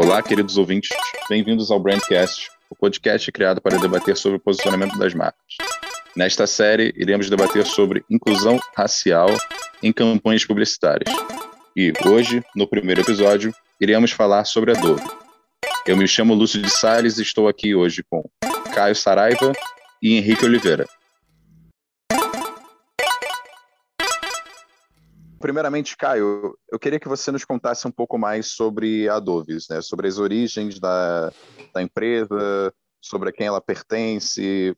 Olá, queridos ouvintes, bem-vindos ao Brandcast, o podcast criado para debater sobre o posicionamento das marcas. Nesta série, iremos debater sobre inclusão racial em campanhas publicitárias. E hoje, no primeiro episódio, iremos falar sobre a Dove. Eu me chamo Lúcio de Salles e estou aqui hoje com Caio Saraiva e Henrique Oliveira. Primeiramente, Caio, eu queria que você nos contasse um pouco mais sobre a Doves, né? sobre as origens da, da empresa, sobre a quem ela pertence.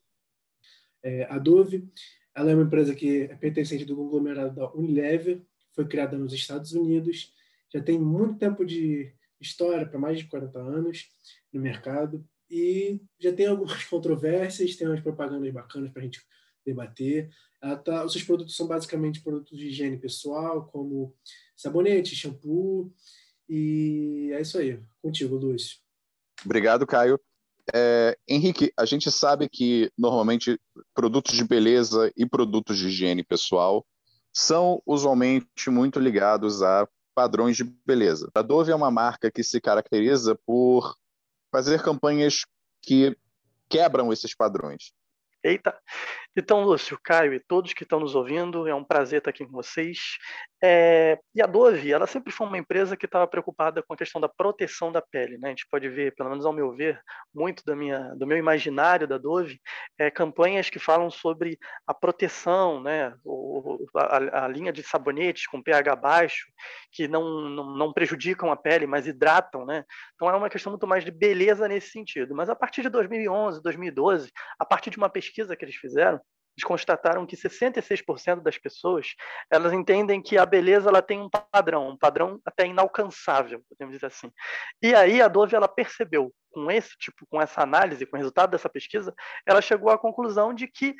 É, a Dove ela é uma empresa que é pertencente do conglomerado da Unilever, foi criada nos Estados Unidos, já tem muito tempo de história, para mais de 40 anos no mercado, e já tem algumas controvérsias, tem umas propagandas bacanas para a gente debater. Tá, os seus produtos são basicamente produtos de higiene pessoal, como sabonete, shampoo, e é isso aí. Contigo, Lúcio. Obrigado, Caio. É, Henrique, a gente sabe que normalmente produtos de beleza e produtos de higiene pessoal são usualmente muito ligados a padrões de beleza. A Dove é uma marca que se caracteriza por fazer campanhas que quebram esses padrões. Eita! Então, Lúcio, Caio e todos que estão nos ouvindo, é um prazer estar aqui com vocês. É, e a Dove, ela sempre foi uma empresa que estava preocupada com a questão da proteção da pele. Né? A gente pode ver, pelo menos ao meu ver, muito da minha, do meu imaginário da Dove, é, campanhas que falam sobre a proteção, né? O, a, a, linha de sabonetes com pH baixo, que não, não, não prejudicam a pele, mas hidratam. Né? Então, é uma questão muito mais de beleza nesse sentido. Mas a partir de 2011, 2012, a partir de uma pesquisa que eles fizeram, eles constataram que 66% das pessoas elas entendem que a beleza ela tem um padrão, um padrão até inalcançável, podemos dizer assim. E aí a Dove ela percebeu com esse tipo, com essa análise, com o resultado dessa pesquisa, ela chegou à conclusão de que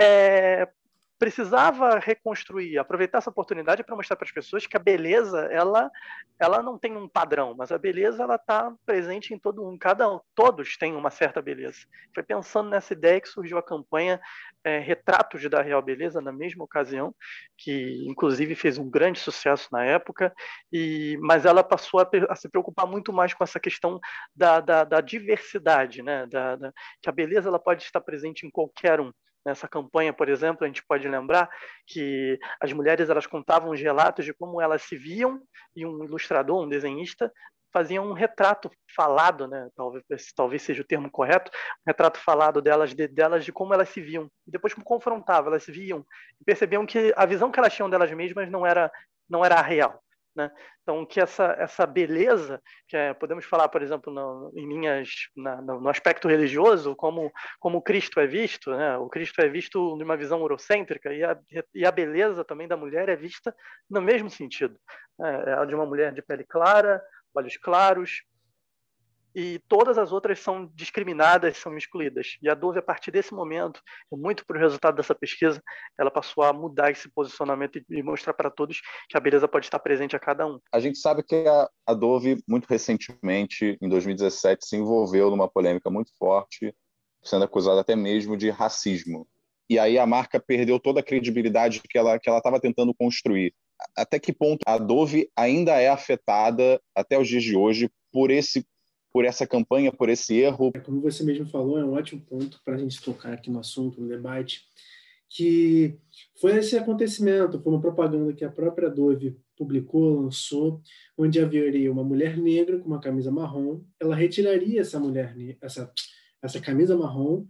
é, precisava reconstruir, aproveitar essa oportunidade para mostrar para as pessoas que a beleza ela ela não tem um padrão, mas a beleza ela está presente em todo um, cada todos têm uma certa beleza. Foi pensando nessa ideia que surgiu a campanha é, Retratos da Real Beleza na mesma ocasião, que inclusive fez um grande sucesso na época, e mas ela passou a, a se preocupar muito mais com essa questão da, da, da diversidade, né? Da, da, que a beleza ela pode estar presente em qualquer um. Nessa campanha, por exemplo, a gente pode lembrar que as mulheres elas contavam os relatos de como elas se viam e um ilustrador, um desenhista, fazia um retrato falado, né? Talvez, talvez seja o termo correto, um retrato falado delas de, delas de como elas se viam. E depois confrontava, elas se viam e percebiam que a visão que elas tinham delas mesmas não era não era a real. Né? Então, que essa, essa beleza, que é, podemos falar, por exemplo, no, em linhas, na, no, aspecto religioso, como, como Cristo é visto, né? o Cristo é visto numa visão eurocêntrica, e a, e a beleza também da mulher é vista no mesmo sentido. Né? É a de uma mulher de pele clara, olhos claros, e todas as outras são discriminadas, são excluídas. E a Dove, a partir desse momento, muito por resultado dessa pesquisa, ela passou a mudar esse posicionamento e mostrar para todos que a beleza pode estar presente a cada um. A gente sabe que a, a Dove, muito recentemente, em 2017, se envolveu numa polêmica muito forte, sendo acusada até mesmo de racismo. E aí a marca perdeu toda a credibilidade que ela que ela estava tentando construir. Até que ponto a Dove ainda é afetada até os dias de hoje por esse por essa campanha, por esse erro. É, como você mesmo falou, é um ótimo ponto para a gente tocar aqui no assunto, no debate, que foi esse acontecimento, foi uma propaganda que a própria Dove publicou, lançou, onde haveria uma mulher negra com uma camisa marrom, ela retiraria essa mulher, essa, essa camisa marrom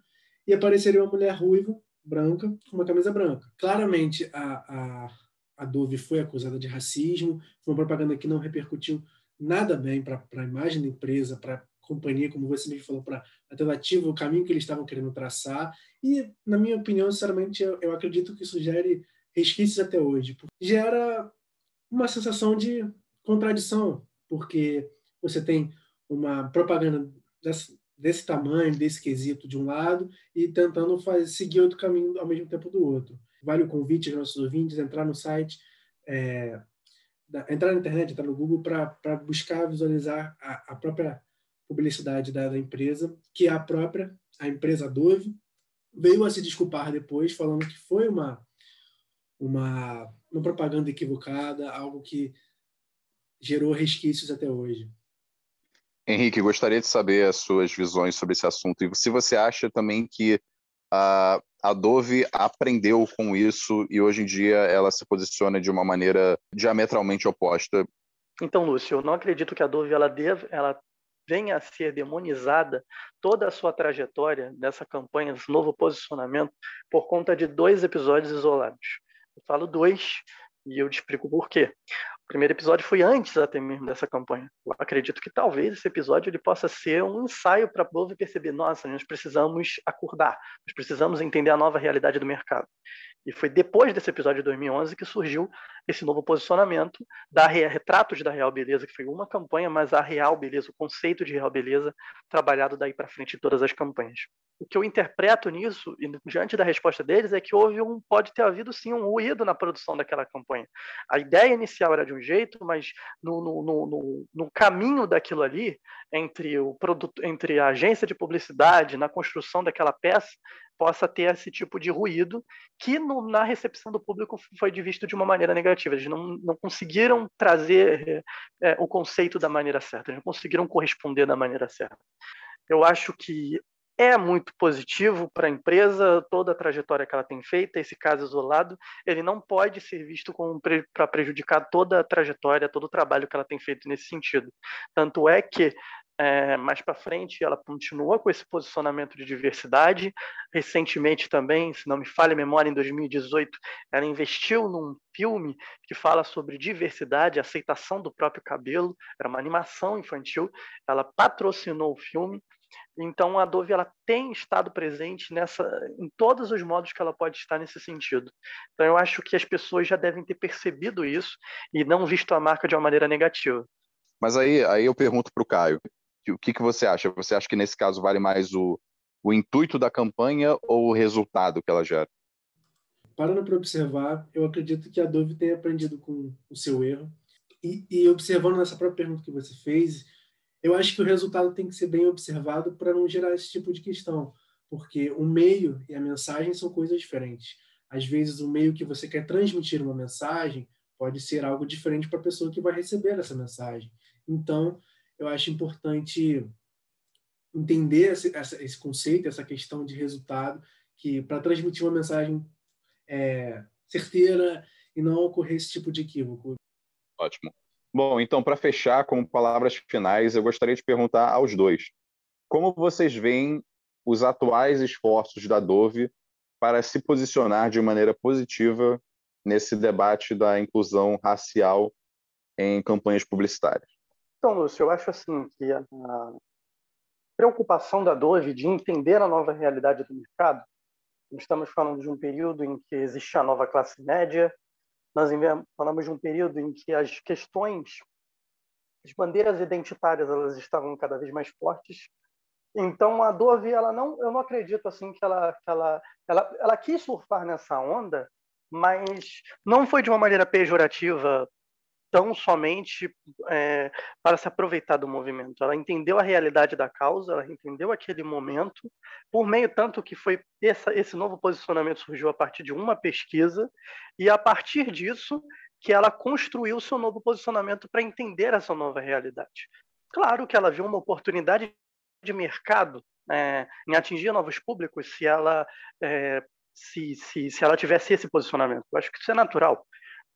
e apareceria uma mulher ruiva, branca, com uma camisa branca. Claramente, a, a, a Dove foi acusada de racismo, foi uma propaganda que não repercutiu nada bem para a imagem da empresa, para a companhia, como você mesmo falou, para a tentativa, o caminho que eles estavam querendo traçar. E, na minha opinião, sinceramente, eu, eu acredito que isso gere resquícios até hoje. Gera uma sensação de contradição, porque você tem uma propaganda desse, desse tamanho, desse quesito de um lado, e tentando fazer, seguir outro caminho ao mesmo tempo do outro. Vale o convite aos nossos ouvintes, entrar no site é, entrar na internet, entrar no Google para buscar visualizar a, a própria publicidade da, da, empresa, que é a própria, a empresa Dove, veio a se desculpar depois, falando que foi uma, uma, uma propaganda equivocada, algo que gerou resquícios até hoje. Henrique, gostaria de saber as suas visões sobre esse assunto e se você acha também que a, a Dove aprendeu com isso e hoje em dia ela se posiciona de uma maneira diametralmente oposta. Então, Lúcio, eu não acredito que a Dove ela ela venha a ser demonizada toda a sua trajetória nessa campanha, desse novo posicionamento, por conta de dois episódios isolados. Eu falo dois e eu te explico por quê. O primeiro episódio foi antes até mesmo dessa campanha. Eu acredito que talvez esse episódio ele possa ser um ensaio para o povo perceber, nossa, nós precisamos acordar, nós precisamos entender a nova realidade do mercado. E foi depois desse episódio de 2011 que surgiu esse novo posicionamento da Retratos da Real Beleza, que foi uma campanha, mas a Real Beleza, o conceito de Real Beleza, trabalhado daí para frente em todas as campanhas. O que eu interpreto nisso, diante da resposta deles, é que houve um, pode ter havido sim um ruído na produção daquela campanha. A ideia inicial era de um jeito, mas no, no, no, no caminho daquilo ali, entre, o produto, entre a agência de publicidade, na construção daquela peça, possa ter esse tipo de ruído que no, na recepção do público foi visto de uma maneira negativa. Eles não, não conseguiram trazer é, o conceito da maneira certa, eles não conseguiram corresponder da maneira certa. Eu acho que é muito positivo para a empresa toda a trajetória que ela tem feita. Esse caso isolado, ele não pode ser visto para prejudicar toda a trajetória, todo o trabalho que ela tem feito nesse sentido. Tanto é que é, mais para frente, ela continua com esse posicionamento de diversidade. Recentemente também, se não me falha a memória, em 2018, ela investiu num filme que fala sobre diversidade, aceitação do próprio cabelo. Era uma animação infantil. Ela patrocinou o filme. Então a Dove ela tem estado presente nessa, em todos os modos que ela pode estar nesse sentido. Então eu acho que as pessoas já devem ter percebido isso e não visto a marca de uma maneira negativa. Mas aí, aí eu pergunto para o Caio, o que, que você acha? Você acha que nesse caso vale mais o, o intuito da campanha ou o resultado que ela gera? Parando para observar, eu acredito que a Dove tenha aprendido com o seu erro. E, e observando nessa própria pergunta que você fez, eu acho que o resultado tem que ser bem observado para não gerar esse tipo de questão, porque o meio e a mensagem são coisas diferentes. Às vezes, o meio que você quer transmitir uma mensagem pode ser algo diferente para a pessoa que vai receber essa mensagem. Então, eu acho importante entender esse, esse conceito, essa questão de resultado, que para transmitir uma mensagem é, certeira e não ocorrer esse tipo de equívoco. Ótimo. Bom, então, para fechar, como palavras finais, eu gostaria de perguntar aos dois: como vocês veem os atuais esforços da Dove para se posicionar de maneira positiva nesse debate da inclusão racial em campanhas publicitárias? Então, Lúcio, eu acho assim que a preocupação da Dove de entender a nova realidade do mercado, estamos falando de um período em que existe a nova classe média, nós falamos de um período em que as questões, as bandeiras identitárias, elas estavam cada vez mais fortes. Então a Dove, ela não, eu não acredito assim que ela, que ela, ela, ela quis surfar nessa onda, mas não foi de uma maneira pejorativa tão somente é, para se aproveitar do movimento. Ela entendeu a realidade da causa, ela entendeu aquele momento, por meio tanto que foi essa, esse novo posicionamento surgiu a partir de uma pesquisa e a partir disso que ela construiu seu novo posicionamento para entender essa nova realidade. Claro que ela viu uma oportunidade de mercado é, em atingir novos públicos se ela é, se, se, se ela tivesse esse posicionamento. Eu acho que isso é natural.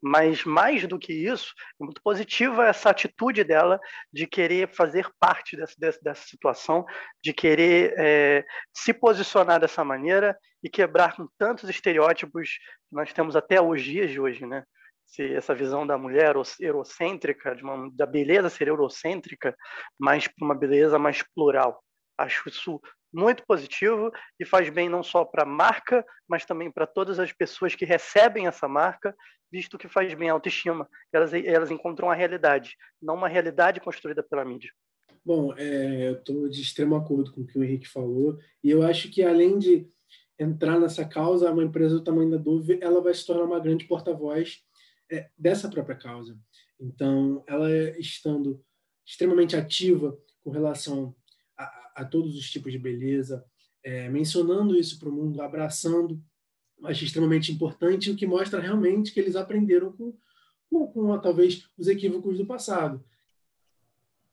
Mas mais do que isso, é muito positiva essa atitude dela de querer fazer parte dessa, dessa situação, de querer é, se posicionar dessa maneira e quebrar com tantos estereótipos que nós temos até os dias de hoje, né? Se essa visão da mulher eurocêntrica, uma, da beleza ser eurocêntrica, mas para uma beleza mais plural. Acho isso muito positivo e faz bem não só para a marca, mas também para todas as pessoas que recebem essa marca, visto que faz bem a autoestima. Elas, elas encontram a realidade, não uma realidade construída pela mídia. Bom, é, eu estou de extremo acordo com o que o Henrique falou, e eu acho que além de entrar nessa causa, uma empresa do tamanho da Dove, ela vai se tornar uma grande porta-voz é, dessa própria causa. Então, ela estando extremamente ativa com relação a, todos os tipos de beleza, é, mencionando isso para o mundo, abraçando, acho extremamente importante, o que mostra realmente que eles aprenderam com, com, com talvez os equívocos do passado.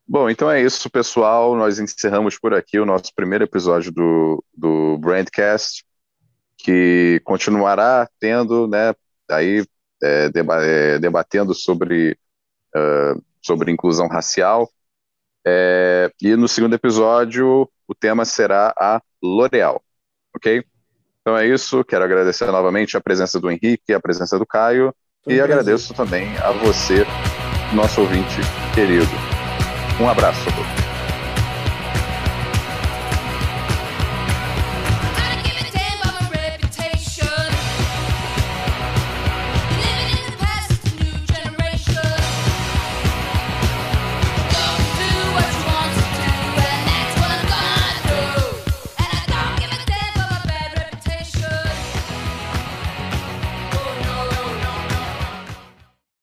Bom, então é isso, pessoal. Nós encerramos por aqui o nosso primeiro episódio do, do Brandcast, que continuará tendo, né, aí, é, é, debatendo sobre, uh, sobre inclusão racial. É, e no segundo episódio, o tema será a L'Oréal, ok? Então é isso, quero agradecer novamente a presença do Henrique, a presença do Caio, Foi e um agradeço também a você, nosso ouvinte querido. Um abraço a todos.